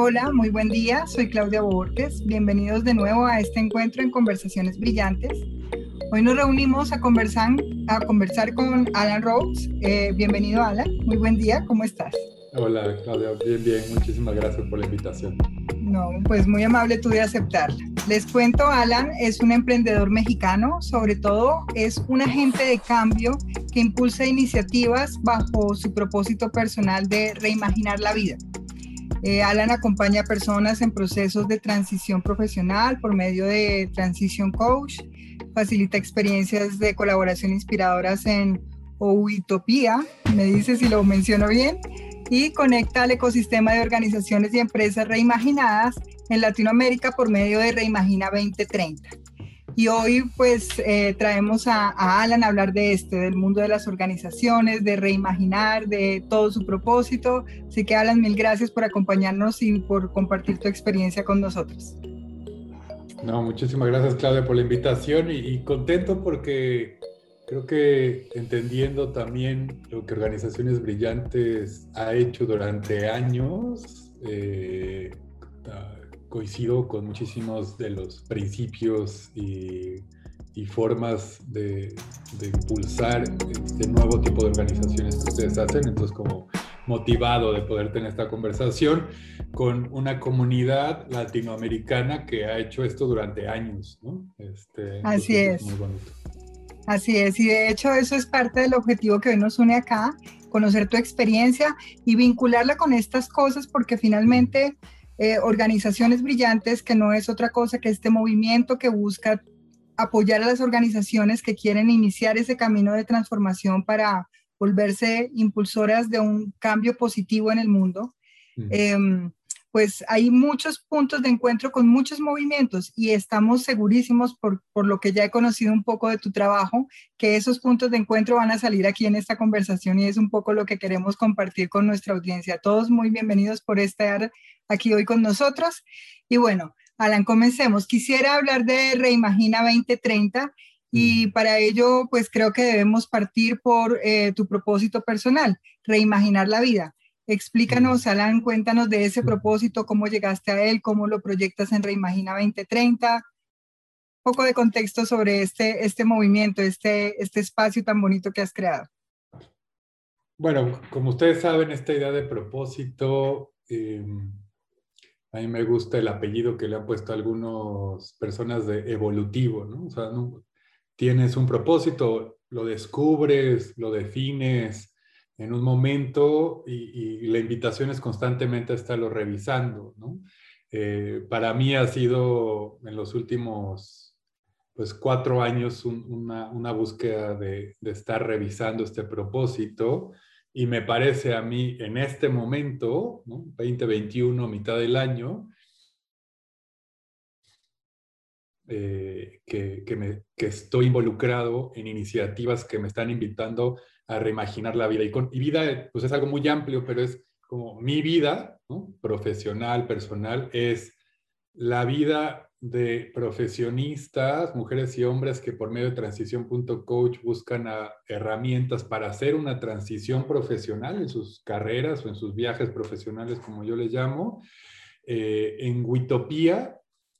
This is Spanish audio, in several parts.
Hola, muy buen día. Soy Claudia Borges. Bienvenidos de nuevo a este encuentro en Conversaciones Brillantes. Hoy nos reunimos a conversar, a conversar con Alan Rhodes. Eh, bienvenido, Alan. Muy buen día. ¿Cómo estás? Hola, Claudia. Bien, bien. Muchísimas gracias por la invitación. No, pues muy amable tú de aceptarla. Les cuento, Alan es un emprendedor mexicano, sobre todo es un agente de cambio que impulsa iniciativas bajo su propósito personal de reimaginar la vida. Eh, Alan acompaña a personas en procesos de transición profesional por medio de Transition Coach, facilita experiencias de colaboración inspiradoras en Uitopía, me dice si lo menciono bien, y conecta al ecosistema de organizaciones y empresas reimaginadas en Latinoamérica por medio de Reimagina 2030. Y hoy pues eh, traemos a, Alan a hablar de este, del mundo de las organizaciones, de reimaginar, de todo su propósito. Así que Alan, mil gracias por acompañarnos y por compartir tu experiencia con nosotros. No, muchísimas gracias Claudia por la invitación y, contento porque creo que entendiendo también lo que Organizaciones Brillantes ha hecho durante años, eh, coincido con muchísimos de los principios y, formas de, impulsar este nuevo tipo de organizaciones que ustedes hacen. Entonces, como motivado de poder tener esta conversación con una comunidad latinoamericana que ha hecho esto durante años. Este, Así es. Muy bonito. Así es, y de hecho eso es parte del objetivo que hoy nos une acá, conocer tu experiencia y vincularla con estas cosas porque finalmente... Eh, organizaciones brillantes, que no es otra cosa que este movimiento que busca apoyar a las organizaciones que quieren iniciar ese camino de transformación para volverse impulsoras de un cambio positivo en el mundo. Em, pues hay muchos puntos de encuentro con muchos movimientos y estamos segurísimos por, por, lo que ya he conocido un poco de tu trabajo, que esos puntos de encuentro van a salir aquí en esta conversación y es un poco lo que queremos compartir con nuestra audiencia. Todos muy bienvenidos por estar aquí hoy con nosotros. Y bueno, Alan, comencemos. Quisiera hablar de Reimagina 2030 y para ello, pues creo que debemos partir por eh, tu propósito personal, reimaginar la vida. Explícanos, mm. Alan, cuéntanos de ese mm. propósito, cómo llegaste a él, cómo lo proyectas en Reimagina 2030. Un poco de contexto sobre este, este movimiento, este, este espacio tan bonito que has creado. Bueno, como ustedes saben, esta idea de propósito eh, a mí me gusta el apellido que le han puesto algunas personas de evolutivo, ¿no? O sea, tienes un propósito, lo descubres, lo defines en un momento y, la invitación es constantemente a estarlo revisando, ¿no? Eh, para mí ha sido en los últimos pues cuatro años una, una, búsqueda de, de, estar revisando este propósito y me parece a mí en este momento, 2021, mitad del año, eh, que, me, que, estoy involucrado en iniciativas que me están invitando a reimaginar la vida. Y, con, y vida pues es algo muy amplio, pero es como mi vida, profesional, personal, es la vida de profesionistas, mujeres y hombres que por medio de transición.coach buscan herramientas para hacer una transición profesional en sus carreras o en sus viajes profesionales, como yo les llamo, eh, en Witopía.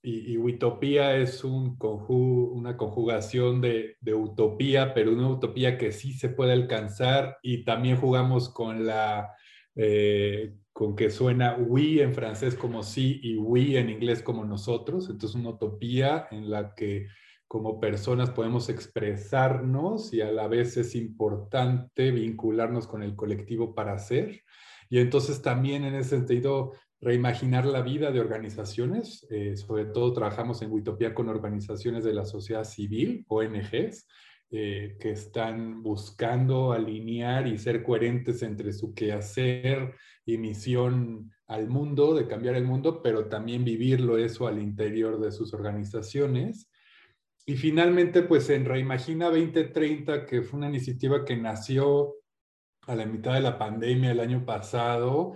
Y, y Witopía es un una conjugación de, de utopía, pero una utopía que sí se puede alcanzar y también jugamos con la... Eh, con que suena we en francés como sí y we en inglés como nosotros. Entonces, una utopía en la que como personas podemos expresarnos y a la vez es importante vincularnos con el colectivo para hacer. Y entonces también en ese sentido, reimaginar la vida de organizaciones. Eh, sobre todo trabajamos en Utopía con organizaciones de la sociedad civil, ONGs, eh, que están buscando alinear y ser coherentes entre su quehacer y misión al mundo, de cambiar el mundo, pero también vivirlo eso al interior de sus organizaciones. Y finalmente, pues en Reimagina 2030, que fue una iniciativa que nació a la mitad de la pandemia el año pasado,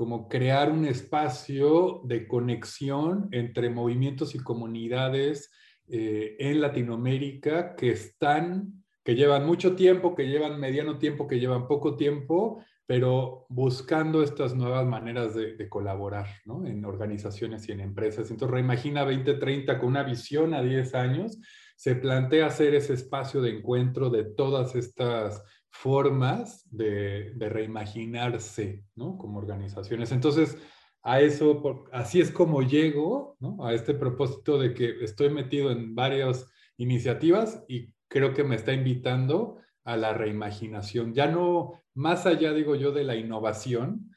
como crear un espacio de conexión entre movimientos y comunidades eh, en Latinoamérica que están que llevan mucho tiempo, que llevan mediano tiempo, que llevan poco tiempo, pero buscando estas nuevas maneras de, colaborar ¿no? en organizaciones y en empresas. Entonces, Reimagina 2030 con una visión a 10 años, se plantea hacer ese espacio de encuentro de todas estas formas de, reimaginarse ¿no? como organizaciones. Entonces, a eso, así es como llego a este propósito de que estoy metido en varias iniciativas y creo que me está invitando a la reimaginación. Ya no, más allá, digo yo, de la innovación,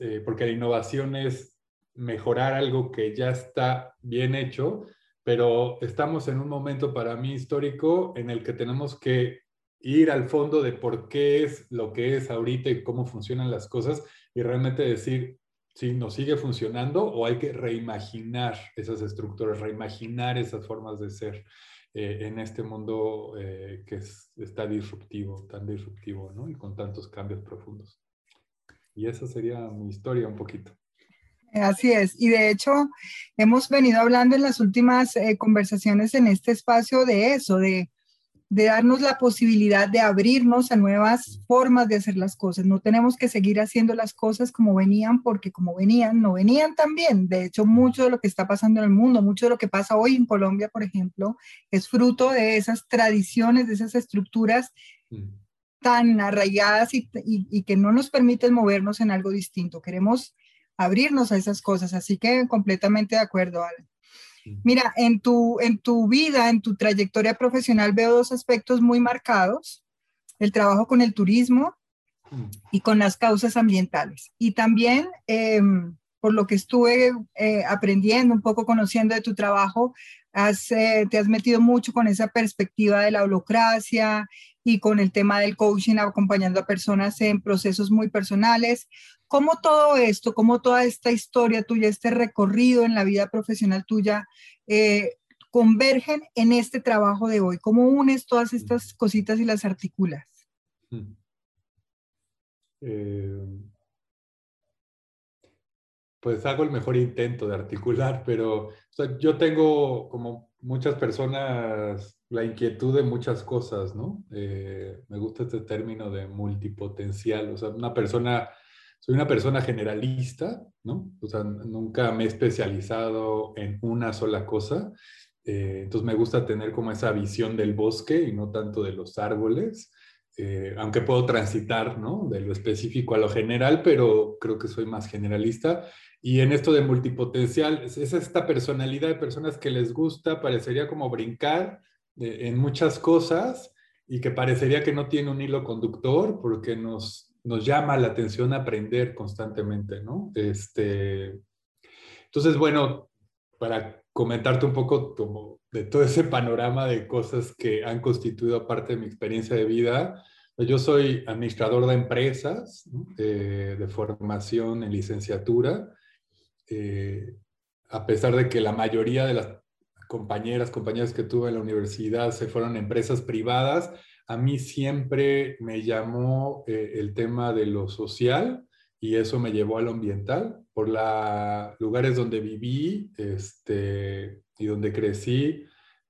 eh, porque la innovación es mejorar algo que ya está bien hecho, pero estamos en un momento para mí histórico en el que tenemos que ir al fondo de por qué es lo que es ahorita y cómo funcionan las cosas y realmente decir si nos sigue funcionando o hay que reimaginar esas estructuras, reimaginar esas formas de ser. Eh, en este mundo eh, que está disruptivo, tan disruptivo, ¿no? Y con tantos cambios profundos. Y esa sería mi historia un poquito. Así es, y de hecho hemos venido hablando en las últimas eh, conversaciones en este espacio de eso, de de darnos la posibilidad de abrirnos a nuevas formas de hacer las cosas. No tenemos que seguir haciendo las cosas como venían, porque como venían, no venían tan bien. De hecho, mucho de lo que está pasando en el mundo, mucho de lo que pasa hoy en Colombia, por ejemplo, es fruto de esas tradiciones, de esas estructuras mm. tan arraigadas y, y que no nos permiten movernos en algo distinto. Queremos abrirnos a esas cosas, así que completamente de acuerdo, Alan. Mira, en tu, en tu vida, en tu trayectoria profesional veo dos aspectos muy marcados, el trabajo con el turismo mm. y con las causas ambientales. Y también, em, por lo que estuve eh, aprendiendo, un poco conociendo de tu trabajo, eh, te has metido mucho con esa perspectiva de la holocracia y con el tema del coaching, acompañando a personas en procesos muy personales. ¿Cómo todo esto, cómo toda esta historia tuya, este recorrido en la vida profesional tuya, eh, convergen en este trabajo de hoy? ¿Cómo unes todas estas cositas y las articulas? Hmm. Eh, pues hago el mejor intento de articular, pero yo tengo como muchas personas la inquietud de muchas cosas, ¿no? Eh, me gusta este término de multipotencial, o sea, una persona soy una persona generalista, ¿no? O sea, nunca me he especializado en una sola cosa. Eh, entonces me gusta tener como esa visión del bosque y no tanto de los árboles. Eh, aunque puedo transitar, ¿no? De lo específico a lo general, pero creo que soy más generalista. Y en esto de multipotencial, es, esta personalidad de personas que les gusta, parecería como brincar en muchas cosas y que parecería que no tiene un hilo conductor porque nos nos llama la atención aprender constantemente, ¿no? Este, entonces, bueno, para comentarte un poco como de todo ese panorama de cosas que han constituido parte de mi experiencia de vida, yo soy administrador de empresas, eh, de formación en licenciatura, eh, a pesar de que la mayoría de las compañeras, compañeros que tuve en la universidad se fueron empresas privadas, a mí siempre me llamó eh, el tema de lo social y eso me llevó a lo ambiental. Por los lugares donde viví este, y donde crecí,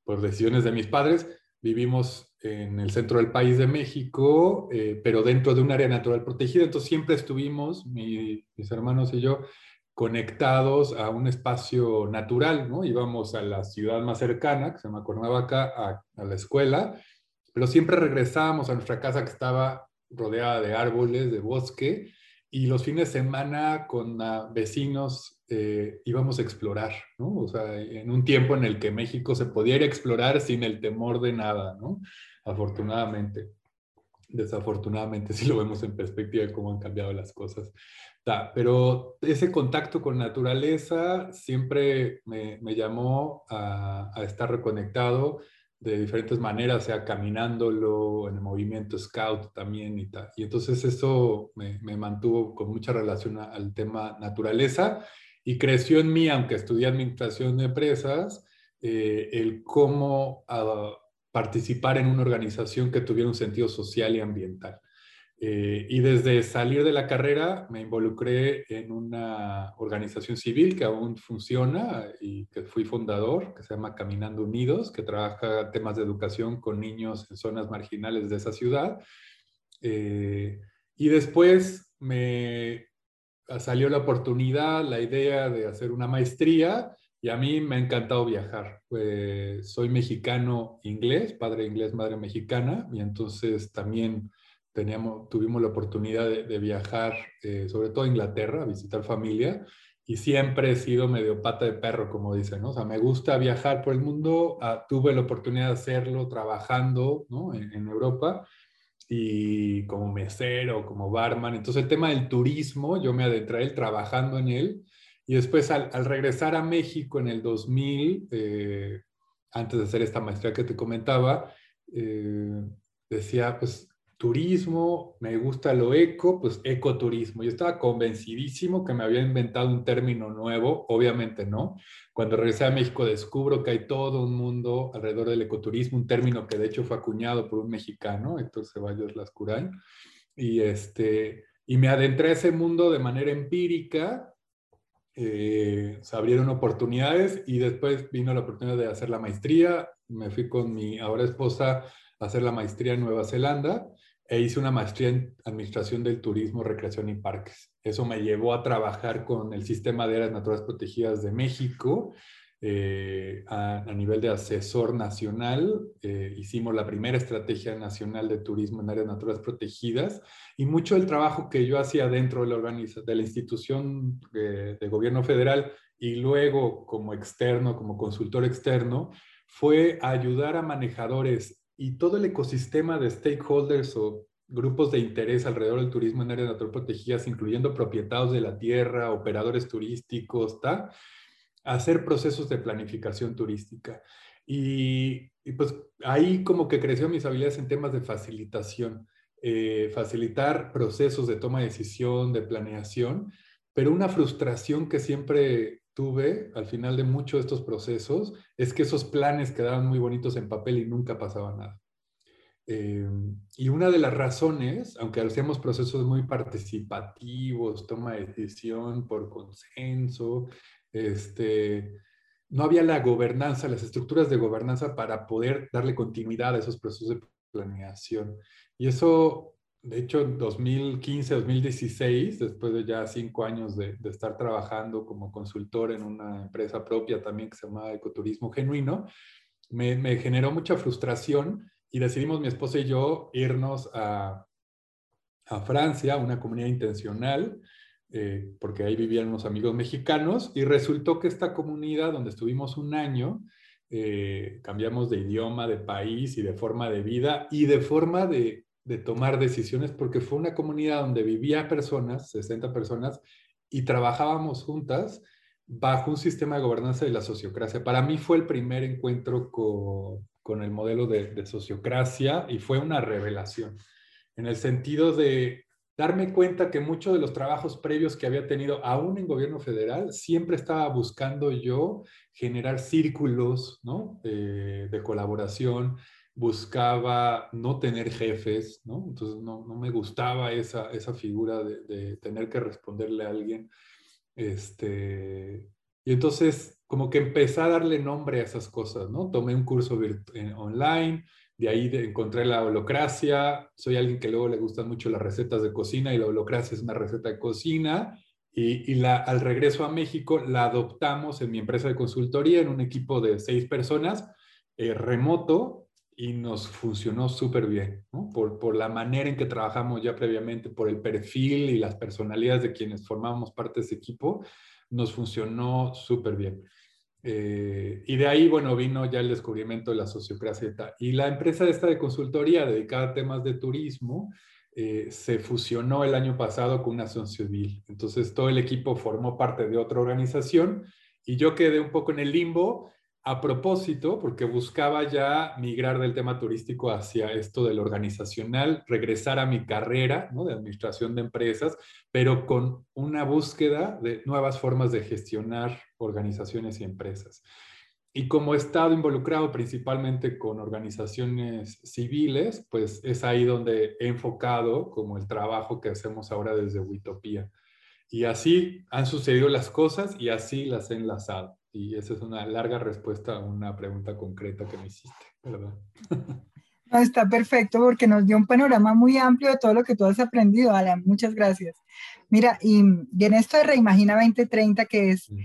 por decisiones de mis padres, vivimos en el centro del país de México, eh, pero dentro de un área natural protegida. Entonces siempre estuvimos, mis hermanos y yo, conectados a un espacio natural, ¿no? Íbamos a la ciudad más cercana, que se llama Cuernavaca, a, a la escuela, pero siempre regresábamos a nuestra casa que estaba rodeada de árboles, de bosque, y los fines de semana con ah, vecinos eh, íbamos a explorar, ¿no? O sea, en un tiempo en el que México se podía ir a explorar sin el temor de nada, ¿no? Afortunadamente. Desafortunadamente, si lo vemos en perspectiva de cómo han cambiado las cosas. Pero ese contacto con naturaleza siempre me, me llamó a, a estar reconectado de diferentes maneras, sea caminándolo, en el movimiento scout también y tal. Y entonces eso me, mantuvo con mucha relación al tema naturaleza y creció en mí, aunque estudié administración de empresas, eh, el cómo ah, participar en una organización que tuviera un sentido social y ambiental. Eh, y desde salir de la carrera me involucré en una organización civil que aún funciona y que fui fundador, que se llama Caminando Unidos, que trabaja temas de educación con niños en zonas marginales de esa ciudad. Eh, y después me salió la oportunidad, la idea de hacer una maestría y a mí me ha encantado viajar. Pues, soy mexicano inglés, padre inglés, madre mexicana, y entonces también teníamos, tuvimos la oportunidad de, viajar, eh, sobre todo a Inglaterra, a visitar familia, y siempre he sido medio pata de perro, como dicen, ¿no? O sea, me gusta viajar por el mundo, ah, tuve la oportunidad de hacerlo trabajando, ¿no? En, en, Europa, y como mesero, como barman. Entonces, el tema del turismo, yo me adentré trabajando en él, y después al, al regresar a México en el 2000, eh, antes de hacer esta maestría que te comentaba, eh, decía, pues turismo, me gusta lo eco, pues ecoturismo. Yo estaba convencidísimo que me había inventado un término nuevo, obviamente no. Cuando regresé a México descubro que hay todo un mundo alrededor del ecoturismo, un término que de hecho fue acuñado por un mexicano, Héctor Ceballos Lascurain, y, este, y me adentré a ese mundo de manera empírica, eh, se abrieron oportunidades y después vino la oportunidad de hacer la maestría, me fui con mi ahora esposa a hacer la maestría en Nueva Zelanda e hice una maestría en Administración del Turismo, Recreación y Parques. Eso me llevó a trabajar con el Sistema de Áreas Naturales Protegidas de México eh, a, nivel de asesor nacional. Eh, hicimos la primera estrategia nacional de turismo en áreas naturales protegidas y mucho del trabajo que yo hacía dentro de la, de la institución de, de gobierno federal y luego como externo, como consultor externo, fue ayudar a manejadores y todo el ecosistema de stakeholders o grupos de interés alrededor del turismo en áreas naturales protegidas, incluyendo propietarios de la tierra, operadores turísticos, ¿está? hacer procesos de planificación turística. Y, pues ahí como que creció mis habilidades en temas de facilitación, eh, facilitar procesos de toma de decisión, de planeación, pero una frustración que siempre tuve al final de muchos de estos procesos es que esos planes quedaban muy bonitos en papel y nunca pasaba nada. Eh, y una de las razones, aunque hacíamos procesos muy participativos, toma de decisión por consenso, este, no había la gobernanza, las estructuras de gobernanza para poder darle continuidad a esos procesos de planeación. Y eso de hecho, en 2015, 2016, después de ya cinco años de, estar trabajando como consultor en una empresa propia también que se llama Ecoturismo Genuino, me, generó mucha frustración y decidimos mi esposa y yo irnos a, a Francia, una comunidad intencional, eh, porque ahí vivían unos amigos mexicanos, y resultó que esta comunidad donde estuvimos un año, eh, cambiamos de idioma, de país y de forma de vida y de forma de, de tomar decisiones porque fue una comunidad donde vivía personas, 60 personas, y trabajábamos juntas bajo un sistema de gobernanza de la sociocracia. Para mí fue el primer encuentro con, con el modelo de, de, sociocracia y fue una revelación, en el sentido de darme cuenta que muchos de los trabajos previos que había tenido, aún en gobierno federal, siempre estaba buscando yo generar círculos ¿no? de, de colaboración, buscaba no tener jefes, ¿no? Entonces no, no me gustaba esa, esa figura de, de, tener que responderle a alguien. Este, y entonces como que empecé a darle nombre a esas cosas, ¿no? Tomé un curso online, de ahí encontré la holocracia, soy alguien que luego le gustan mucho las recetas de cocina y la holocracia es una receta de cocina. Y, y la, al regreso a México la adoptamos en mi empresa de consultoría en un equipo de seis personas, eh, remoto, y nos funcionó súper bien, por, por, la manera en que trabajamos ya previamente, por el perfil y las personalidades de quienes formábamos parte de ese equipo, nos funcionó súper bien. Eh, y de ahí, bueno, vino ya el descubrimiento de la sociocracia y la empresa esta de consultoría dedicada a temas de turismo eh, se fusionó el año pasado con una asociación civil. Entonces todo el equipo formó parte de otra organización y yo quedé un poco en el limbo a propósito, porque buscaba ya migrar del tema turístico hacia esto del organizacional, regresar a mi carrera de administración de empresas, pero con una búsqueda de nuevas formas de gestionar organizaciones y empresas. y como he estado involucrado principalmente con organizaciones civiles, pues es ahí donde he enfocado como el trabajo que hacemos ahora desde Witopía. Y así han sucedido las cosas y así las he enlazado. Y esa es una larga respuesta a una pregunta concreta que me hiciste, ¿verdad? No, está perfecto porque nos dio un panorama muy amplio de todo lo que tú has aprendido, Alan. Muchas gracias. Mira, y, en esto de Reimagina 2030, que es mm.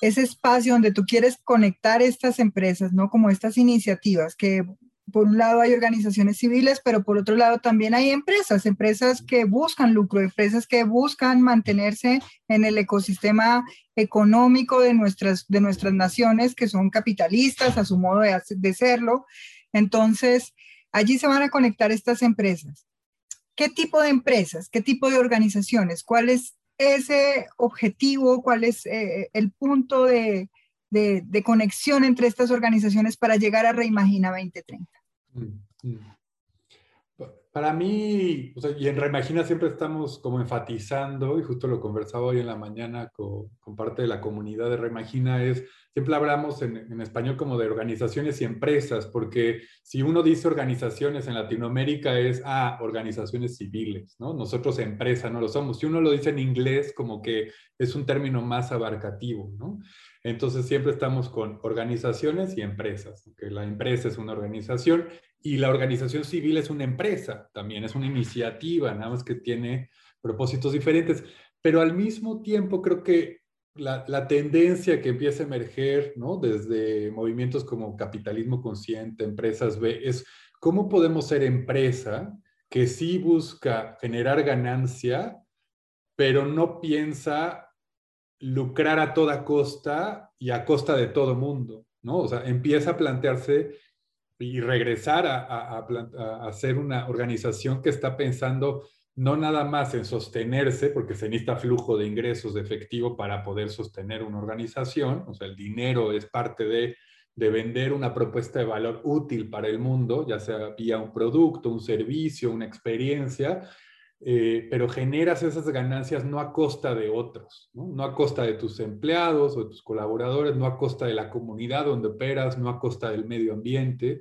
ese espacio donde tú quieres conectar estas empresas, ¿no? Como estas iniciativas que por un lado hay organizaciones civiles, pero por otro lado también hay empresas, empresas que buscan lucro, empresas que buscan mantenerse en el ecosistema económico de nuestras, de nuestras naciones, que son capitalistas a su modo de, de serlo. Entonces, allí se van a conectar estas empresas. ¿Qué tipo de empresas? ¿Qué tipo de organizaciones? ¿Cuál es ese objetivo? ¿Cuál es eh, el punto de, de, de, conexión entre estas organizaciones para llegar a Reimagina 2030? Mm, mm. Para mí, y en Reimagina siempre estamos como enfatizando, y justo lo conversaba hoy en la mañana con, parte de la comunidad de Reimagina, es, siempre hablamos en, en, español como de organizaciones y empresas, porque si uno dice organizaciones en Latinoamérica es, ah, organizaciones civiles, ¿no? Nosotros empresa no lo somos. Si uno lo dice en inglés, como que es un término más abarcativo, ¿no? Entonces siempre estamos con organizaciones y empresas, que la empresa es una organización y la organización civil es una empresa, también es una iniciativa, nada más que tiene propósitos diferentes, pero al mismo tiempo creo que la, tendencia que empieza a emerger, ¿no? Desde movimientos como capitalismo consciente, empresas B, es cómo podemos ser empresa que sí busca generar ganancia, pero no piensa lucrar a toda costa y a costa de todo mundo, ¿no? O sea, empieza a plantearse y regresar a, a, ser una organización que está pensando no nada más en sostenerse, porque se necesita flujo de ingresos de efectivo para poder sostener una organización, o sea, el dinero es parte de, de vender una propuesta de valor útil para el mundo, ya sea vía un producto, un servicio, una experiencia, eh, pero generas esas ganancias no a costa de otros, ¿no? a costa de tus empleados o de tus colaboradores, no a costa de la comunidad donde operas, no a costa del medio ambiente.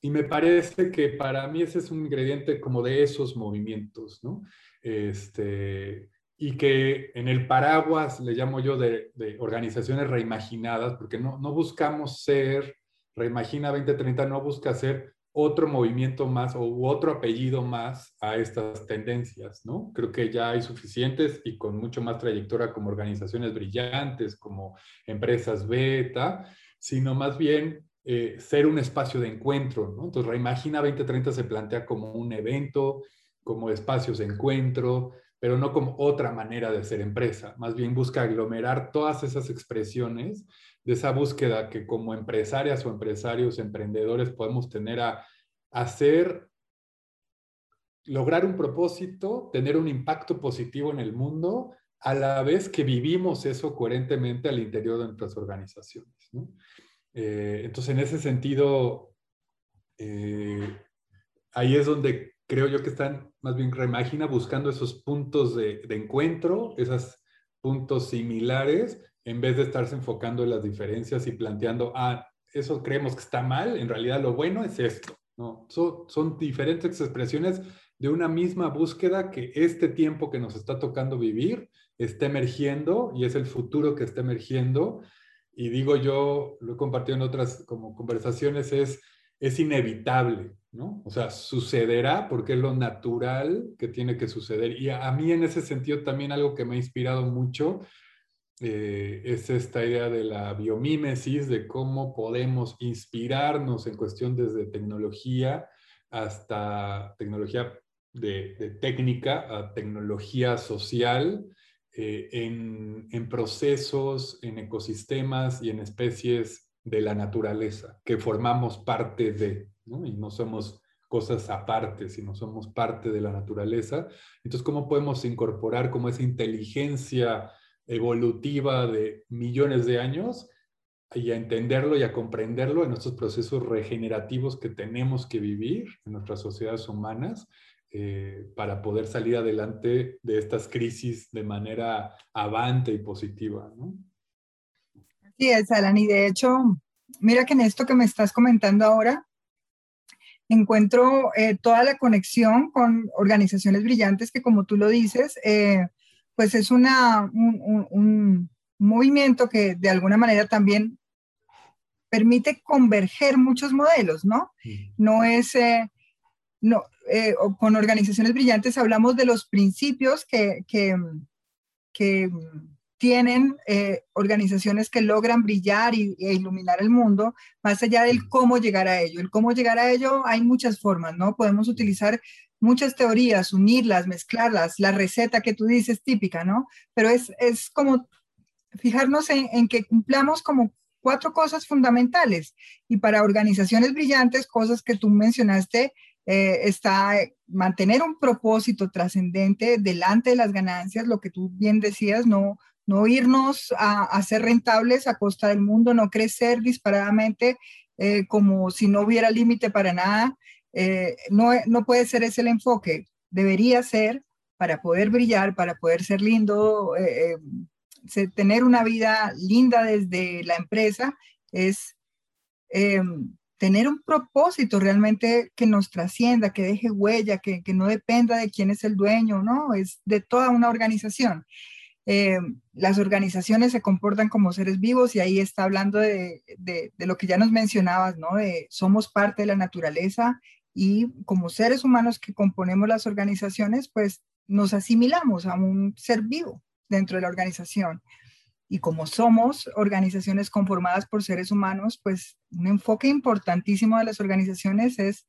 Y me parece que para mí ese es un ingrediente como de esos movimientos, ¿no? Este, y que en el paraguas le llamo yo de, de organizaciones reimaginadas, porque no, no buscamos ser, Reimagina 2030 no busca ser otro movimiento más o otro apellido más a estas tendencias, ¿no? Creo que ya hay suficientes y con mucho más trayectoria como organizaciones brillantes, como empresas beta, sino más bien eh, ser un espacio de encuentro, ¿no? Entonces, Reimagina 2030 se plantea como un evento, como espacios de encuentro, pero no como otra manera de ser empresa. Más bien busca aglomerar todas esas expresiones de esa búsqueda que como empresarias o empresarios, emprendedores podemos tener a hacer, lograr un propósito, tener un impacto positivo en el mundo, a la vez que vivimos eso coherentemente al interior de nuestras organizaciones. Eh, entonces, en ese sentido, eh, ahí es donde creo yo que están más bien reimagina buscando esos puntos de, de encuentro, esos puntos similares en vez de estarse enfocando en las diferencias y planteando, ah, eso creemos que está mal, en realidad lo bueno es esto. No, son, son diferentes expresiones de una misma búsqueda que este tiempo que nos está tocando vivir está emergiendo y es el futuro que está emergiendo. Y digo yo, lo he compartido en otras como conversaciones, es, es inevitable, ¿no? O sea, sucederá porque es lo natural que tiene que suceder. Y a mí en ese sentido también algo que me ha inspirado mucho eh, es esta idea de la biomímesis, de cómo podemos inspirarnos en cuestión desde tecnología hasta tecnología de, técnica a tecnología social, eh, en, en, procesos, en ecosistemas y en especies de la naturaleza, que formamos parte de, ¿no? y no somos cosas aparte, sino somos parte de la naturaleza. Entonces, ¿cómo podemos incorporar como esa inteligencia evolutiva de millones de años y a entenderlo y a comprenderlo en estos procesos regenerativos que tenemos que vivir en nuestras sociedades humanas eh, para poder salir adelante de estas crisis de manera avante y positiva. ¿no? Así es, Alan, y de hecho, mira que en esto que me estás comentando ahora, encuentro eh, toda la conexión con organizaciones brillantes que, como tú lo dices, eh, pues es una, un, movimiento que de alguna manera también permite converger muchos modelos, ¿no? No es, eh, no, con organizaciones brillantes hablamos de los principios que, que, que tienen eh, organizaciones que logran brillar y, e iluminar el mundo, más allá del cómo llegar a ello. El cómo llegar a ello hay muchas formas, ¿no? Podemos utilizar muchas teorías, unirlas, mezclarlas, la receta que tú dices típica, ¿no? Pero es, es como fijarnos en, que cumplamos como cuatro cosas fundamentales. Y para organizaciones brillantes, cosas que tú mencionaste, eh, está mantener un propósito trascendente delante de las ganancias, lo que tú bien decías, no, no irnos a, ser rentables a costa del mundo, no crecer disparadamente eh, como si no hubiera límite para nada. Eh, no, no puede ser ese el enfoque. Debería ser para poder brillar, para poder ser lindo, eh, tener una vida linda desde la empresa, es tener un propósito realmente que nos trascienda, que deje huella, que, que, no dependa de quién es el dueño, ¿no? Es de toda una organización. Eh, las organizaciones se comportan como seres vivos y ahí está hablando de, lo que ya nos mencionabas, ¿no? De somos parte de la naturaleza y como seres humanos que componemos las organizaciones, pues nos asimilamos a un ser vivo dentro de la organización. Y como somos organizaciones conformadas por seres humanos, pues un enfoque importantísimo de las organizaciones es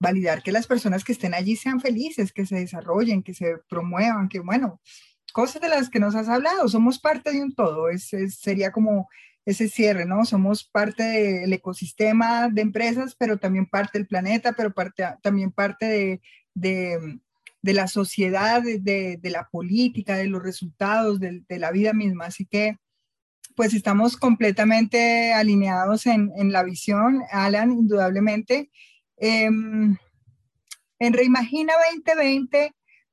validar que las personas que estén allí sean felices, que se desarrollen, que se promuevan, que bueno, cosas de las que nos has hablado, somos parte de un todo, es, sería como ese cierre, ¿no? Somos parte del ecosistema de empresas, pero también parte del planeta, pero parte, también parte de, la sociedad, de, la política, de los resultados, de, la vida misma. Así que, pues estamos completamente alineados en, la visión, Alan, indudablemente. Em, en Reimagina 2020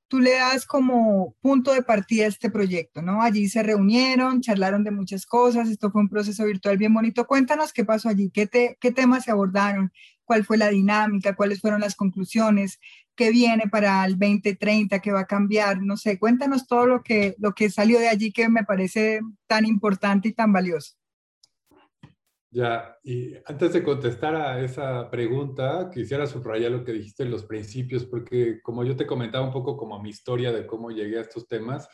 tú le das como punto de partida a este proyecto, ¿no? Allí se reunieron, charlaron de muchas cosas, esto fue un proceso virtual bien bonito. Cuéntanos qué pasó allí, qué, temas se abordaron, cuál fue la dinámica, cuáles fueron las conclusiones, qué viene para el 2030, qué va a cambiar, no sé, cuéntanos todo lo que, lo que salió de allí que me parece tan importante y tan valioso. Ya, y antes de contestar a esa pregunta, quisiera subrayar lo que dijiste en los principios, porque como yo te comentaba un poco como mi historia de cómo llegué a estos temas,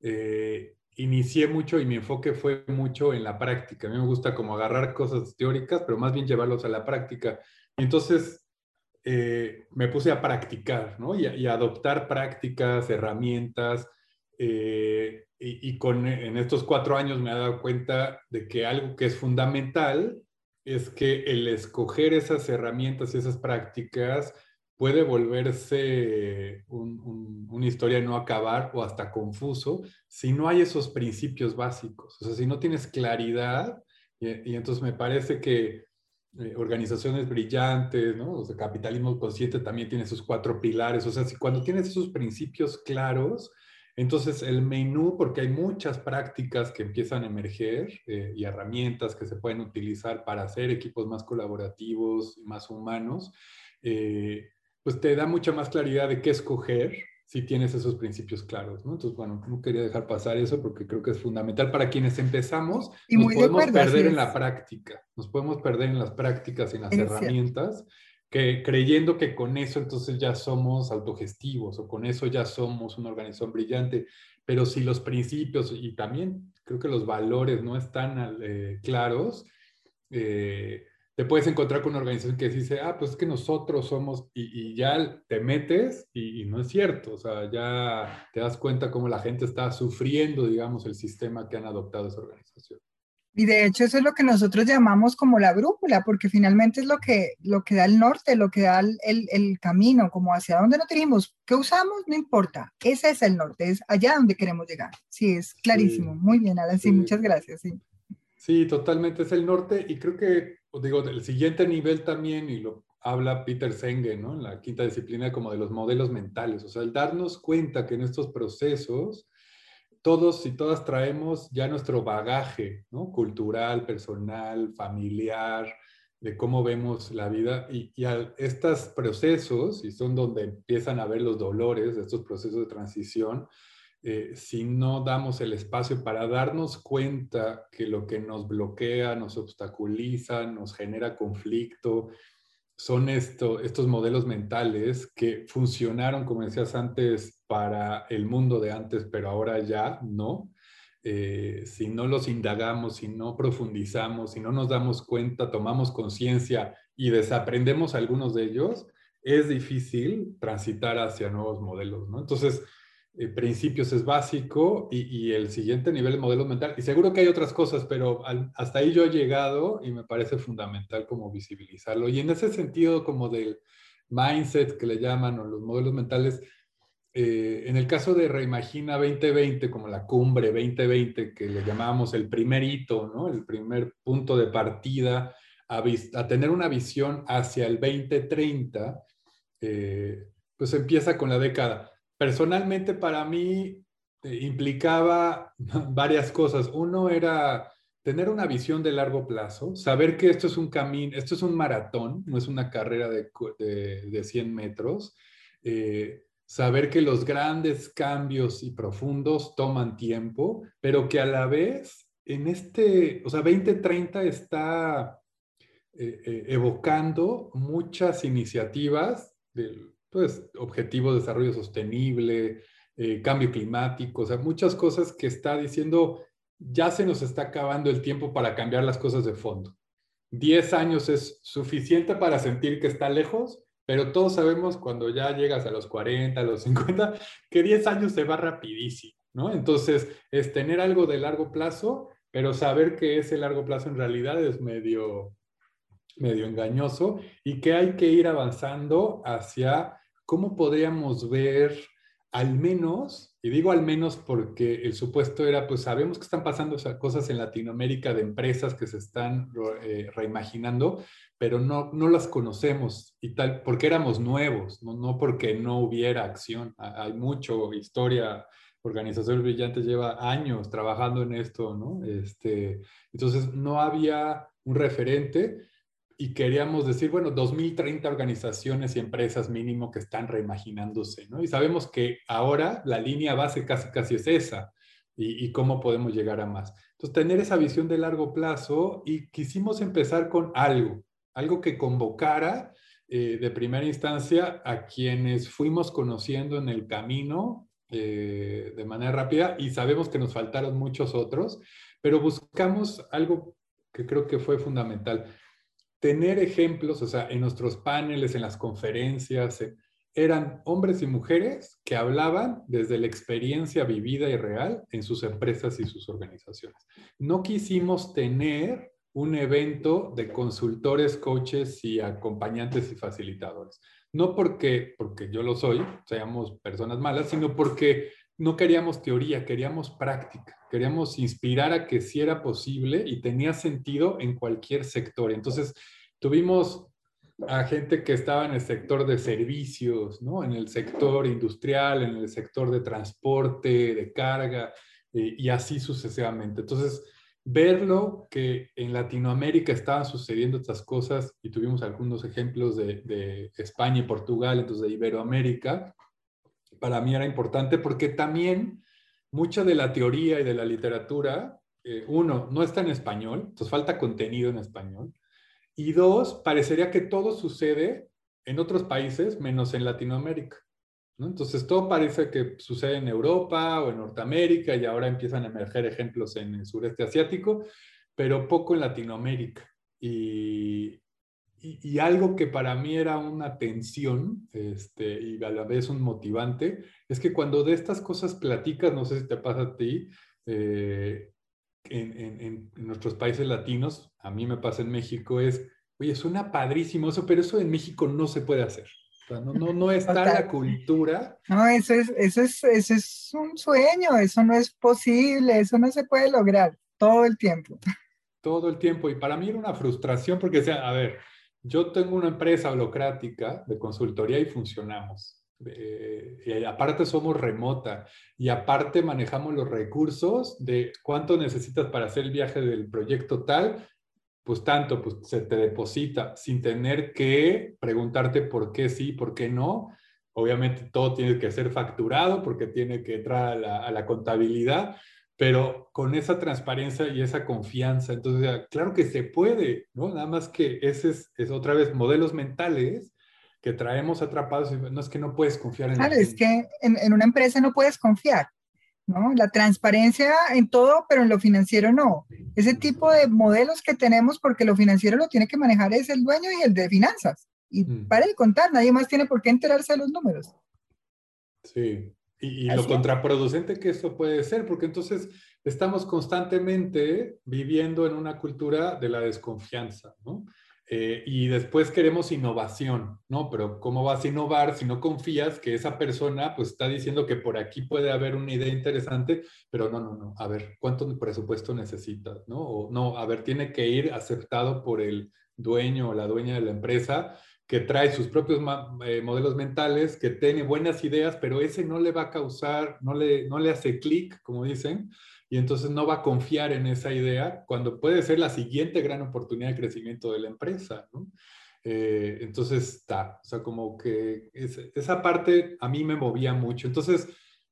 eh, inicié mucho y mi enfoque fue mucho en la práctica. A mí me gusta como agarrar cosas teóricas, pero más bien llevarlos a la práctica. Entonces eh, me puse a practicar, ¿no? Y, y adoptar prácticas, herramientas, eh, y, con, en estos cuatro años me he dado cuenta de que algo que es fundamental es que el escoger esas herramientas y esas prácticas puede volverse una historia no acabar o hasta confuso si no hay esos principios básicos. O sea, si no tienes claridad, y, entonces me parece que eh, organizaciones brillantes, ¿no? O sea, capitalismo consciente también tiene sus cuatro pilares. O sea, si cuando tienes esos principios claros, entonces, el menú, porque hay muchas prácticas que empiezan a emerger eh, y herramientas que se pueden utilizar para hacer equipos más colaborativos, más humanos, eh, pues te da mucha más claridad de qué escoger si tienes esos principios claros, ¿no? Entonces, bueno, no quería dejar pasar eso porque creo que es fundamental para quienes empezamos. Y nos podemos perder en la práctica, nos podemos perder en las prácticas y en las herramientas que creyendo que con eso entonces ya somos autogestivos o con eso ya somos una organización brillante, pero si los principios y también creo que los valores no están eh, claros, eh, te puedes encontrar con una organización que dice, ah, pues es que nosotros somos, y, ya te metes y, y, no es cierto, o sea, ya te das cuenta cómo la gente está sufriendo, digamos, el sistema que han adoptado esa organización. Y de hecho eso es lo que nosotros llamamos como la brújula, porque finalmente es lo que, lo que da el norte, lo que da el, el, camino, como hacia dónde nos dirigimos. ¿Qué usamos? No importa. Ese es el norte, es allá donde queremos llegar. Sí, es clarísimo. Muy bien, Alan. Sí, muchas gracias. Sí. sí, totalmente es el norte. Y creo que, digo, el siguiente nivel también, y lo habla Peter Senge, ¿no? En la quinta disciplina, como de los modelos mentales. O sea, el darnos cuenta que en estos procesos todos y todas traemos ya nuestro bagaje. Cultural, personal, familiar, de cómo vemos la vida y, y estos procesos, y son donde empiezan a ver los dolores de estos procesos de transición, eh, si no damos el espacio para darnos cuenta que lo que nos bloquea, nos obstaculiza, nos genera conflicto, son esto, estos modelos mentales que funcionaron, como decías antes, para el mundo de antes, pero ahora ya no. Eh, si no los indagamos, si no profundizamos, si no nos damos cuenta, tomamos conciencia y desaprendemos algunos de ellos, es difícil transitar hacia nuevos modelos, ¿no? Entonces, eh, principios es básico y, el siguiente nivel de modelo mental. Y seguro que hay otras cosas, pero hasta ahí yo he llegado y me parece fundamental como visibilizarlo. Y en ese sentido como del mindset que le llaman o los modelos mentales, eh, en el caso de Reimagina 2020, como la cumbre 2020, que le llamábamos el primer hito, ¿no? el primer punto de partida a, a tener una visión hacia el 2030, eh, pues empieza con la década personalmente para mí eh, implicaba varias cosas. Uno era tener una visión de largo plazo, saber que esto es un camino, esto es un maratón, no es una carrera de, de, 100 metros, eh, saber que los grandes cambios y profundos toman tiempo, pero que a la vez en este, o sea, 2030 está eh, evocando muchas iniciativas del pues, objetivo de desarrollo sostenible, eh, cambio climático, o sea, muchas cosas que está diciendo, ya se nos está acabando el tiempo para cambiar las cosas de fondo. Diez años es suficiente para sentir que está lejos, pero todos sabemos cuando ya llegas a los 40, a los 50, que 10 años se va rapidísimo, ¿no? Entonces, es tener algo de largo plazo, pero saber que ese largo plazo en realidad es medio, medio engañoso y que hay que ir avanzando hacia ¿cómo podríamos ver al menos, y digo al menos porque el supuesto era, pues sabemos que están pasando cosas en Latinoamérica de empresas que se están eh, reimaginando, pero no, no las conocemos y tal, porque éramos nuevos, no, no porque no hubiera acción. Hay mucho historia, Organizaciones Brillantes lleva años trabajando en esto, ¿no? Este, entonces no había un referente y queríamos decir, bueno, 2030 organizaciones y empresas mínimo que están reimaginándose, ¿no? Y sabemos que ahora la línea base casi casi es esa y, cómo podemos llegar a más. Entonces, tener esa visión de largo plazo y quisimos empezar con algo, algo que convocara eh, de primera instancia a quienes fuimos conociendo en el camino eh, de manera rápida y sabemos que nos faltaron muchos otros, pero buscamos algo que creo que fue fundamental tener ejemplos, o sea, en nuestros paneles, en las conferencias, eh, eran hombres y mujeres que hablaban desde la experiencia vivida y real en sus empresas y sus organizaciones. No quisimos tener un evento de consultores, coaches y acompañantes y facilitadores. No porque, porque yo lo soy, seamos personas malas, sino porque no queríamos teoría, queríamos práctica, queríamos inspirar a que si era posible y tenía sentido en cualquier sector. Entonces, tuvimos a gente que estaba en el sector de servicios, ¿no? en el sector industrial, en el sector de transporte, de carga, eh, y así sucesivamente. Entonces, verlo que en Latinoamérica estaban sucediendo estas cosas, y tuvimos algunos ejemplos de, de España y Portugal, entonces de Iberoamérica, para mí era importante porque también mucha de la teoría y de la literatura, eh, uno, no está en español, entonces falta contenido en español, y dos, parecería que todo sucede en otros países menos en Latinoamérica. ¿no? Entonces todo parece que sucede en Europa o en Norteamérica y ahora empiezan a emerger ejemplos en el sureste asiático, pero poco en Latinoamérica. Y, y, algo que para mí era una tensión este, y a la vez un motivante, es que cuando de estas cosas platicas, no sé si te pasa a ti, eh, en, en, nuestros países latinos, a mí me pasa en México, es, oye, suena padrísimo eso, pero eso en México no se puede hacer. no, no, no está la cultura. No, eso es, eso, es, eso es un sueño, eso no es posible, eso no se puede lograr todo el tiempo. Todo el tiempo. Y para mí era una frustración porque, sea, a ver, yo tengo una empresa holocrática de consultoría y funcionamos. eh, aparte somos remota y aparte manejamos los recursos de cuánto necesitas para hacer el viaje del proyecto tal, pues tanto, pues se te deposita sin tener que preguntarte por qué sí, por qué no. Obviamente todo tiene que ser facturado porque tiene que entrar a la, a la contabilidad, pero con esa transparencia y esa confianza. Entonces, claro que se puede, ¿no? Nada más que ese es, es otra vez modelos mentales que traemos atrapados, no es que no puedes confiar en Claro, es que en, una empresa no puedes confiar, ¿no? La transparencia en todo, pero en lo financiero no. Ese tipo de modelos que tenemos, porque lo financiero lo tiene que manejar es el dueño y el de finanzas. Y mm. para de contar, nadie más tiene por qué enterarse de los números. Sí, y, y lo contraproducente que eso puede ser, porque entonces estamos constantemente viviendo en una cultura de la desconfianza, ¿no? Eh, y después queremos innovación, ¿no? Pero ¿cómo vas a innovar si no confías que esa persona pues está diciendo que por aquí puede haber una idea interesante, pero no, no, no, a ver, ¿cuánto presupuesto necesitas, ¿no? O no, a ver, tiene que ir aceptado por el dueño o la dueña de la empresa que trae sus propios eh, modelos mentales, que tiene buenas ideas, pero ese no le va a causar, no le, no le hace clic, como dicen, y entonces no va a confiar en esa idea cuando puede ser la siguiente gran oportunidad de crecimiento de la empresa. Eh, entonces está, o sea, como que esa parte a mí me movía mucho. Entonces,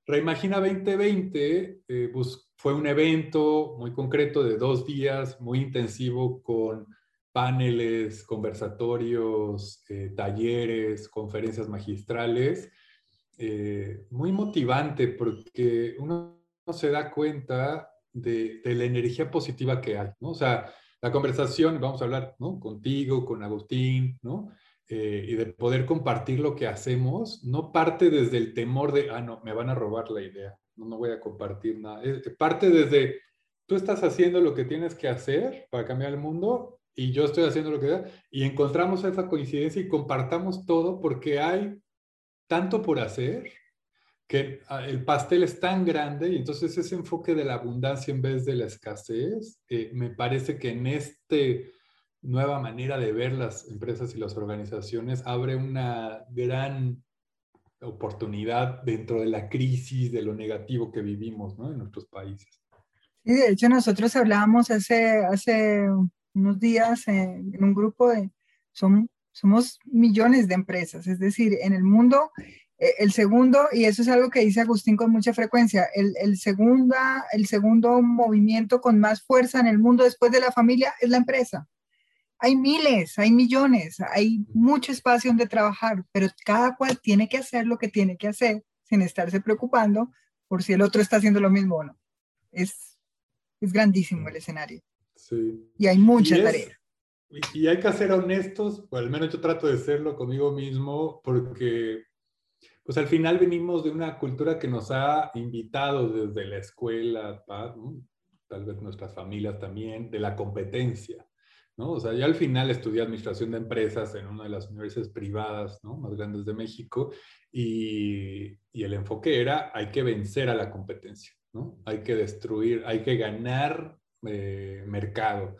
Reimagina 2020 eh, fue un evento muy concreto de dos días, muy intensivo con paneles, conversatorios, eh, talleres, conferencias magistrales, muy motivante porque uno se da cuenta de, la energía positiva que hay, ¿no? O sea, la conversación, vamos a hablar, ¿no? Contigo, con Agustín, ¿no? Eh, y de poder compartir lo que hacemos, no parte desde el temor de, ah, no, me van a robar la idea, no, no voy a compartir nada. parte desde, tú estás haciendo lo que tienes que hacer para cambiar el mundo y yo estoy haciendo lo que y encontramos esa coincidencia y compartamos todo porque hay tanto por hacer que ah, el pastel es tan grande y entonces ese enfoque de la abundancia en vez de la escasez, eh, me parece que en esta nueva manera de ver las empresas y las organizaciones abre una gran oportunidad dentro de la crisis, de lo negativo que vivimos ¿no? en nuestros países. Sí, de hecho nosotros hablábamos hace, hace unos días en, un grupo de, son, somos millones de empresas, es decir, en el mundo eh, el segundo, y eso es algo que dice Agustín con mucha frecuencia, el, el, segunda, el segundo movimiento con más fuerza en el mundo después de la familia es la empresa. Hay miles, hay millones, hay mucho espacio donde trabajar, pero cada cual tiene que hacer lo que tiene que hacer sin estarse preocupando por si el otro está haciendo lo mismo o no. Es, es grandísimo el escenario. Sí. Y hay mucha tarea. Y hay que ser honestos, o al menos yo trato de serlo conmigo mismo, porque pues al final venimos de una cultura que nos ha invitado desde la escuela, tal vez nuestras familias también, de la competencia. ¿no? O sea, yo al final estudié administración de empresas en una de las universidades privadas ¿no? más grandes de México y, y, el enfoque era hay que vencer a la competencia, ¿no? hay que destruir, hay que ganar eh, mercado.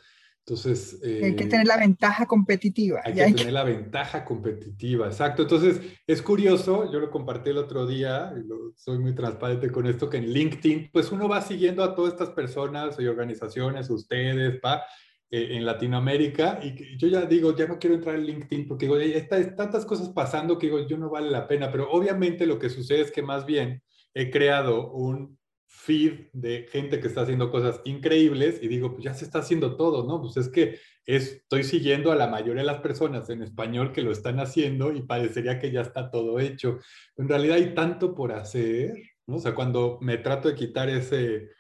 Entonces... hay que eh, tener la ventaja competitiva. Hay que tener la ventaja competitiva, exacto. Entonces, es curioso, yo lo compartí el otro día, y soy muy transparente con esto, que en LinkedIn, pues uno va siguiendo a todas estas personas y organizaciones, ustedes, pa, eh, en Latinoamérica, y yo ya digo, ya no quiero entrar en LinkedIn porque digo, hay tantas cosas pasando que digo, yo no vale la pena, pero obviamente lo que sucede es que más bien he creado un feed de gente que está haciendo cosas increíbles y digo, pues ya se está haciendo todo, ¿no? Pues es que estoy siguiendo a la mayoría de las personas en español que lo están haciendo y parecería que ya está todo hecho. En realidad hay tanto por hacer, ¿no? O sea, cuando me trato de quitar ese,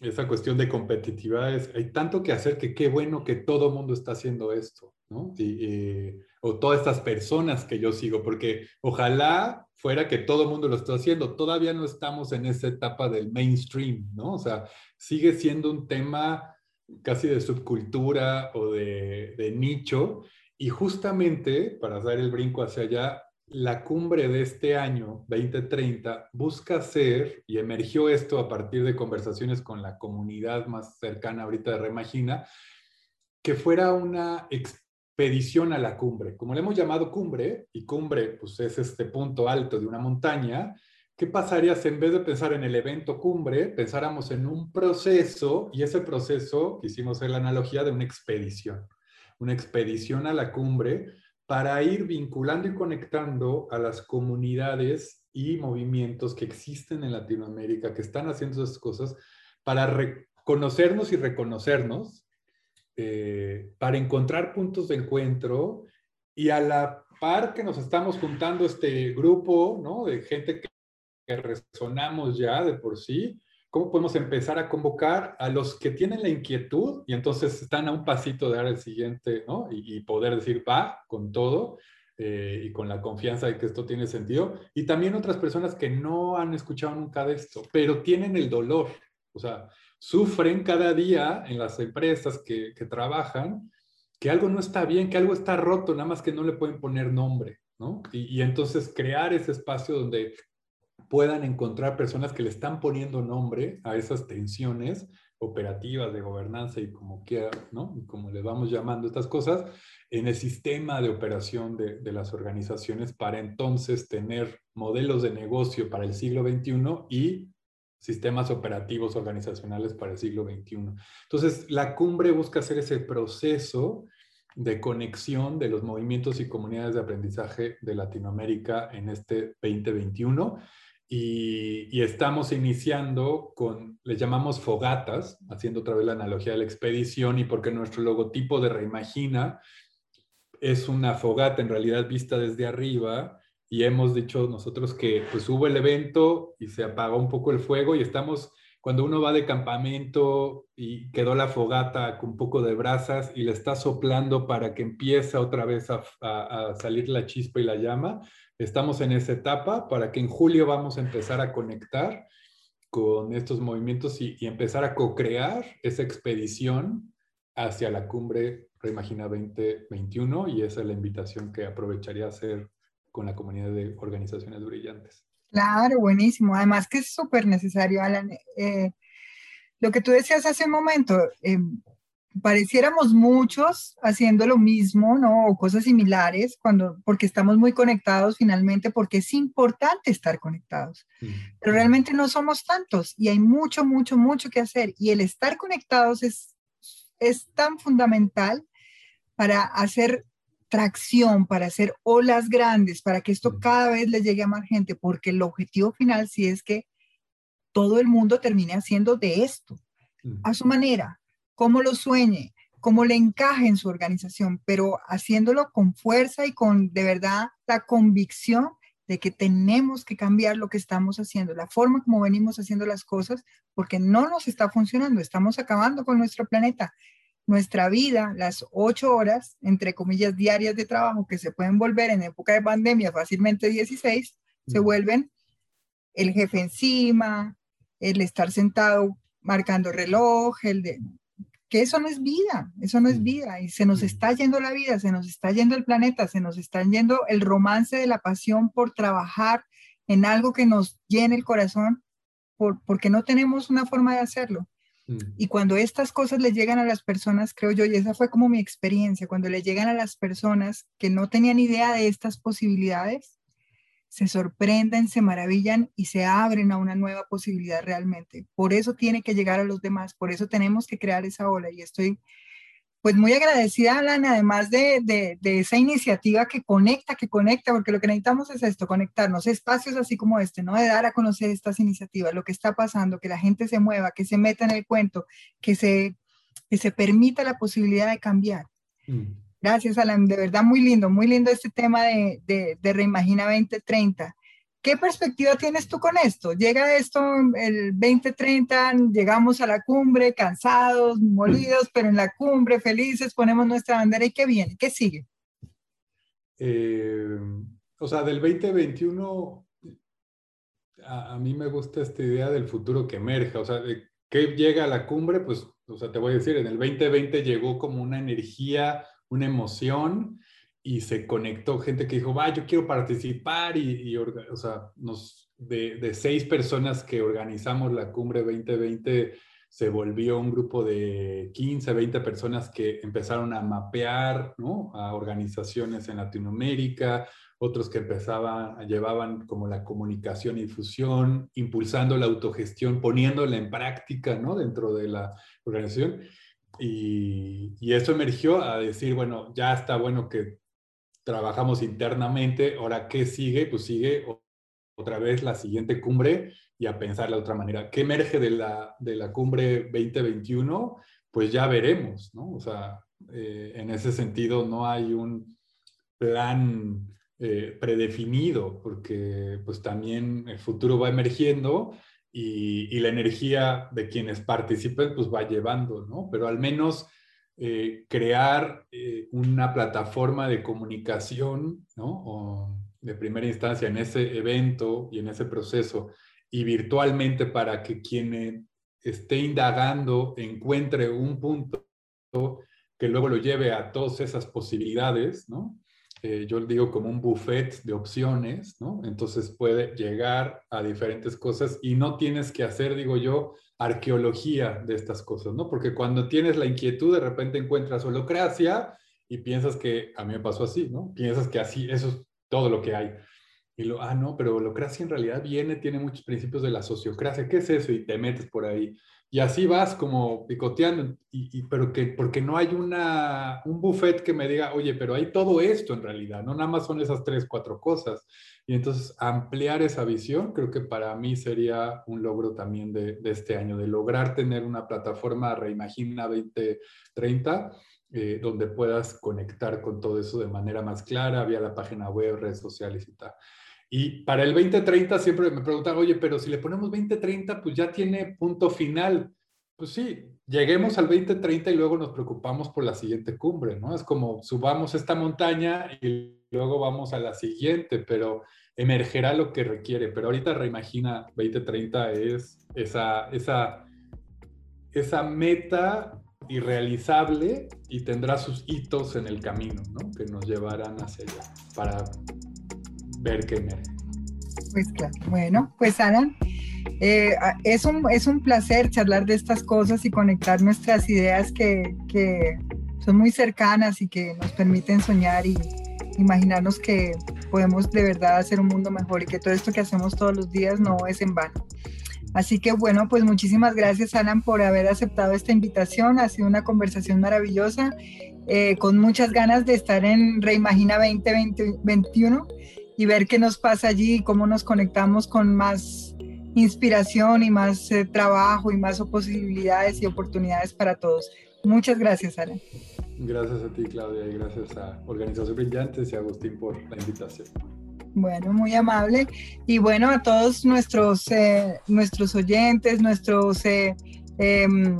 esa cuestión de competitividad, hay tanto que hacer que qué bueno que todo mundo está haciendo esto, ¿no? Y, o todas estas personas que yo sigo, porque ojalá fuera que todo el mundo lo esté haciendo. Todavía no estamos en esa etapa del mainstream, ¿no? O sea, sigue siendo un tema casi de subcultura o de, de nicho. Y justamente, para dar el brinco hacia allá, la cumbre de este año, 2030, busca ser, y emergió esto a partir de conversaciones con la comunidad más cercana ahorita de Remagina, que fuera una expedición a la cumbre. Como le hemos llamado cumbre, y cumbre pues es este punto alto de una montaña, ¿qué pasaría si en vez de pensar en el evento cumbre, pensáramos en un proceso y ese proceso, quisimos hacer la analogía de una expedición, una expedición a la cumbre para ir vinculando y conectando a las comunidades y movimientos que existen en Latinoamérica, que están haciendo esas cosas, para reconocernos y reconocernos, eh, para encontrar puntos de encuentro y a la par que nos estamos juntando este grupo ¿no? de gente que, que resonamos ya de por sí, ¿cómo podemos empezar a convocar a los que tienen la inquietud y entonces están a un pasito de dar el siguiente, ¿no? Y, poder decir, va con todo eh, y con la confianza de que esto tiene sentido. Y también otras personas que no han escuchado nunca de esto, pero tienen el dolor, o sea, sufren cada día en las empresas que, que trabajan que algo no está bien, que algo está roto, nada más que no le pueden poner nombre, ¿no? Y, y entonces crear ese espacio donde puedan encontrar personas que le están poniendo nombre a esas tensiones operativas de gobernanza y como quiera, ¿no? Como le vamos llamando estas cosas, en el sistema de operación de, de, las organizaciones para entonces tener modelos de negocio para el siglo XXI y sistemas operativos organizacionales para el siglo XXI. Entonces, la cumbre busca hacer ese proceso de conexión de los movimientos y comunidades de aprendizaje de Latinoamérica en este 2021 y, estamos iniciando con, le llamamos fogatas, haciendo otra vez la analogía de la expedición y porque nuestro logotipo de Reimagina es una fogata en realidad vista desde arriba y hemos dicho nosotros que pues hubo el evento y se apagó un poco el fuego y estamos cuando uno va de campamento y quedó la fogata con un poco de brasas y le está soplando para que empiece otra vez a, salir la chispa y la llama, Estamos en esa etapa para que en julio vamos a empezar a conectar con estos movimientos y, empezar a co-crear esa expedición hacia la cumbre Reimagina 2021 y esa es la invitación que aprovecharía a hacer con la comunidad de organizaciones brillantes. Claro, buenísimo. Además que es súper necesario, Alan. Eh, lo que tú decías hace un momento, eh, pareciéramos muchos haciendo lo mismo, ¿no? O cosas similares, cuando, porque estamos muy conectados finalmente, porque es importante estar conectados. Pero realmente no somos tantos y hay mucho, mucho, mucho que hacer. Y el estar conectados es, es tan fundamental para hacer tracción, para hacer olas grandes, para que esto cada vez le llegue a más gente, porque el objetivo final sí es que todo el mundo termine haciendo de esto, a su manera, cómo lo sueñe, cómo le encaje en su organización, pero haciéndolo con fuerza y con de verdad la convicción de que tenemos que cambiar lo que estamos haciendo, la forma como venimos haciendo las cosas, porque no nos está funcionando, estamos acabando con nuestro planeta. Nuestra vida, las ocho horas, entre comillas, diarias de trabajo que se pueden volver en época de pandemia fácilmente 16, se vuelven el jefe encima, el estar sentado marcando reloj, el de, que eso no es vida, eso no es mm. vida y se nos mm. está yendo la vida, se nos está yendo el planeta, se nos está yendo el romance de la pasión por trabajar en algo que nos llene el corazón, por, porque no tenemos una forma de hacerlo. Mm. Y cuando estas cosas le llegan a las personas, creo yo, y esa fue como mi experiencia, cuando le llegan a las personas que no tenían idea de estas posibilidades, se sorprenden, se maravillan y se abren a una nueva posibilidad realmente. Por eso tiene que llegar a los demás, por eso tenemos que crear esa ola y estoy pues muy agradecida, Alan, además de, de, de, esa iniciativa que conecta, que conecta, porque lo que necesitamos es esto, conectarnos, espacios así como este, ¿no? De dar a conocer estas iniciativas, lo que está pasando, que la gente se mueva, que se meta en el cuento, que se, que se permita la posibilidad de cambiar. Mm. Gracias, Alan. De verdad, muy lindo, muy lindo este tema de, de, Reimagina 2030. ¿Qué perspectiva tienes tú con esto? Llega esto el 2030, llegamos a la cumbre cansados, molidos, pero en la cumbre felices, ponemos nuestra bandera y ¿qué viene? ¿Qué sigue? Eh, o sea, del 2021, a, a, mí me gusta esta idea del futuro que emerja, o sea, de qué llega a la cumbre, pues, o sea, te voy a decir, en el 2020 llegó como una energía una emoción y se conectó gente que dijo, va, yo quiero participar y, o sea, nos, de, de, seis personas que organizamos la cumbre 2020, se volvió un grupo de 15, 20 personas que empezaron a mapear ¿no? a organizaciones en Latinoamérica, otros que empezaban, llevaban como la comunicación y difusión, impulsando la autogestión, poniéndola en práctica ¿no? dentro de la organización. Y, y, eso emergió a decir, bueno, ya está bueno que trabajamos internamente, ahora qué sigue, pues sigue otra vez la siguiente cumbre y a pensar de otra manera. ¿Qué emerge de la, de la cumbre 2021? Pues ya veremos, ¿no? O sea, eh, en ese sentido no hay un plan eh, predefinido, porque pues también el futuro va emergiendo y, y, la energía de quienes participen pues va llevando, ¿no? Pero al menos eh, crear una plataforma de comunicación, ¿no? De primera instancia en ese evento y en ese proceso y virtualmente para que quien esté indagando encuentre un punto que luego lo lleve a todas esas posibilidades, ¿no? Eh, yo digo como un buffet de opciones. Entonces puede llegar a diferentes cosas y no tienes que hacer, digo yo, arqueología de estas cosas, ¿no? Porque cuando tienes la inquietud, de repente encuentras holocracia y piensas que, a mí me pasó así, ¿no? Piensas que así, eso es todo lo que hay. Y lo, ah, no, pero holocracia en realidad viene, tiene muchos principios de la sociocracia. ¿Qué es eso? Y te metes por ahí. Y así vas como picoteando, y, pero que, porque no hay una, un buffet que me diga, oye, pero hay todo esto en realidad, no nada más son esas tres, cuatro cosas. Y entonces ampliar esa visión creo que para mí sería un logro también de, de este año, de lograr tener una plataforma Reimagina 2030 eh, donde puedas conectar con todo eso de manera más clara, vía la página web, redes sociales y tal. Y para el 2030 siempre me preguntan, oye, pero si le ponemos 2030, pues ya tiene punto final. Pues sí, lleguemos al 2030 y luego nos preocupamos por la siguiente cumbre, ¿no? Es como subamos esta montaña y luego vamos a la siguiente, pero emergerá lo que requiere. Pero ahorita reimagina 2030 es esa, esa, esa meta irrealizable y tendrá sus hitos en el camino, ¿no? Que nos llevarán hacia allá para ver qué emerge. Pues claro. Bueno, pues Ana, eh, es, un, es un placer charlar de estas cosas y conectar nuestras ideas que, que son muy cercanas y que nos permiten soñar y imaginarnos que podemos de verdad hacer un mundo mejor y que todo esto que hacemos todos los días no es en vano. Así que bueno, pues muchísimas gracias Alan por haber aceptado esta invitación. Ha sido una conversación maravillosa, eh, con muchas ganas de estar en Reimagina 2021 y ver qué nos pasa allí cómo nos conectamos con más inspiración y más eh, trabajo y más posibilidades y oportunidades para todos. Muchas gracias, Alan. Gracias a ti, Claudia, y gracias a Organización Brillantes y a Agustín por la invitación. Bueno, muy amable. Y bueno, a todos nuestros, eh, nuestros oyentes, nuestros eh, em,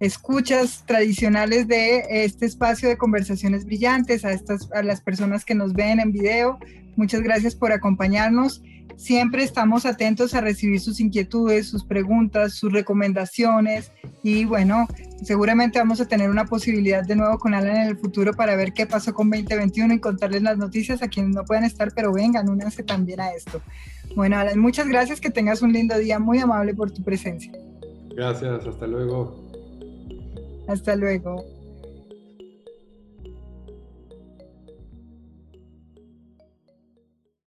escuchas tradicionales de este espacio de conversaciones brillantes, a, estas, a las personas que nos ven en video, muchas gracias por acompañarnos. Siempre estamos atentos a recibir sus inquietudes, sus preguntas, sus recomendaciones y bueno, seguramente vamos a tener una posibilidad de nuevo con Alan en el futuro para ver qué pasó con 2021 y contarles las noticias a quienes no puedan estar, pero vengan, únanse también a esto. Bueno, Alan, muchas gracias, que tengas un lindo día, muy amable por tu presencia. Gracias, hasta luego. Hasta luego.